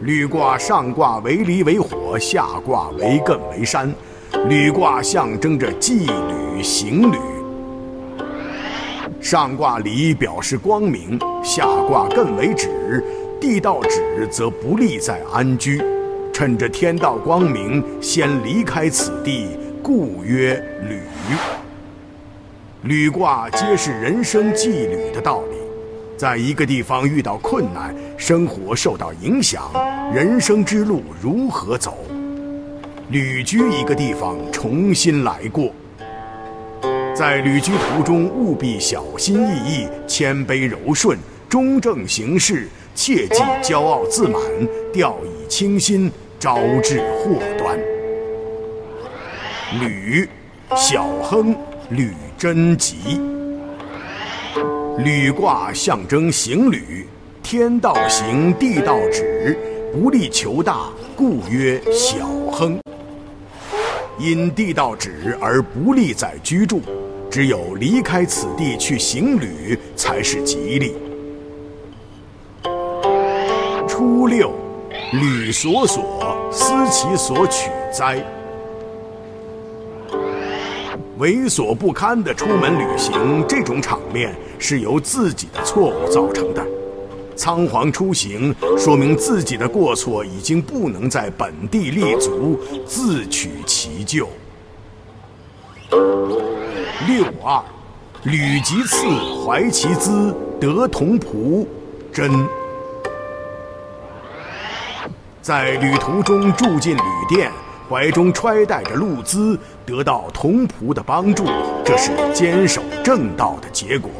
履卦上卦为离为火，下卦为艮为山。履卦象征着纪履行旅。上卦离表示光明，下卦艮为止，地道止则不利在安居。趁着天道光明，先离开此地，故曰履。履卦皆是人生纪律的道理。在一个地方遇到困难，生活受到影响，人生之路如何走？旅居一个地方，重新来过。在旅居途中，务必小心翼翼、谦卑柔顺、中正行事，切忌骄傲自满、掉以轻心，招致祸端。履，小亨，履贞吉。履卦象征行履，天道行，地道止，不利求大，故曰小亨。因地道止而不利在居住，只有离开此地去行旅，才是吉利。初六，履所所，思其所取哉。猥琐不堪的出门旅行，这种场面是由自己的错误造成的。仓皇出行，说明自己的过错已经不能在本地立足，自取其咎。六二，履其次，怀其资，得同仆，真。在旅途中住进旅店。怀中揣带着路资，得到同仆的帮助，这是坚守正道的结果。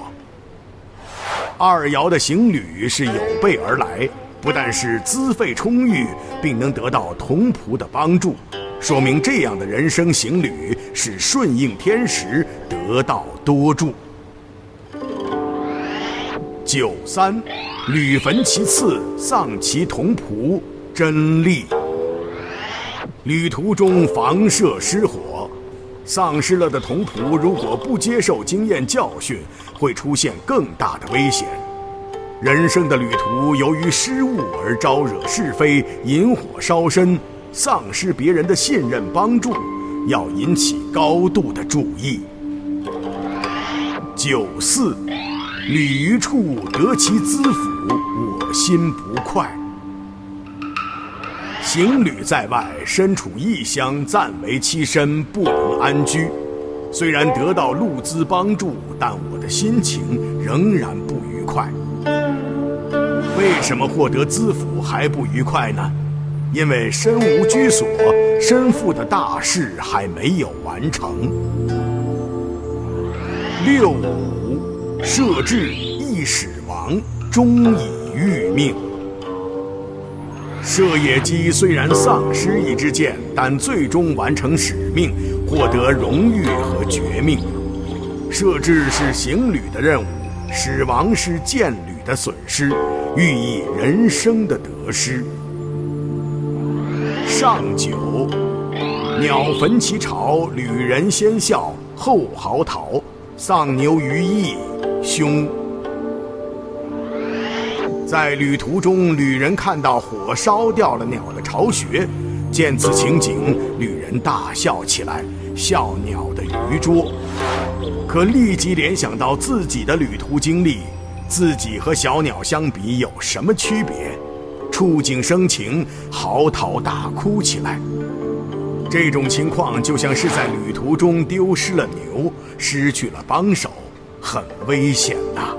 二爻的行旅是有备而来，不但是资费充裕，并能得到同仆的帮助，说明这样的人生行旅是顺应天时，得道多助。九三，履焚其次，丧其同仆，真利。旅途中房舍失火，丧失了的童仆如果不接受经验教训，会出现更大的危险。人生的旅途由于失误而招惹是非，引火烧身，丧失别人的信任帮助，要引起高度的注意。九四，旅于处得其资府，我心不快。行旅在外，身处异乡，暂为栖身，不能安居。虽然得到路资帮助，但我的心情仍然不愉快。为什么获得资府还不愉快呢？因为身无居所，身负的大事还没有完成。六五，设置易使亡，终以欲命。射野鸡虽然丧失一支箭，但最终完成使命，获得荣誉和绝命。设置是行旅的任务，死亡是箭旅的损失，寓意人生的得失。上九，鸟焚其巢，旅人先笑，后嚎啕。丧牛于翼，凶。在旅途中，旅人看到火烧掉了鸟的巢穴，见此情景，旅人大笑起来，笑鸟的愚拙。可立即联想到自己的旅途经历，自己和小鸟相比有什么区别？触景生情，嚎啕大哭起来。这种情况就像是在旅途中丢失了牛，失去了帮手，很危险呐。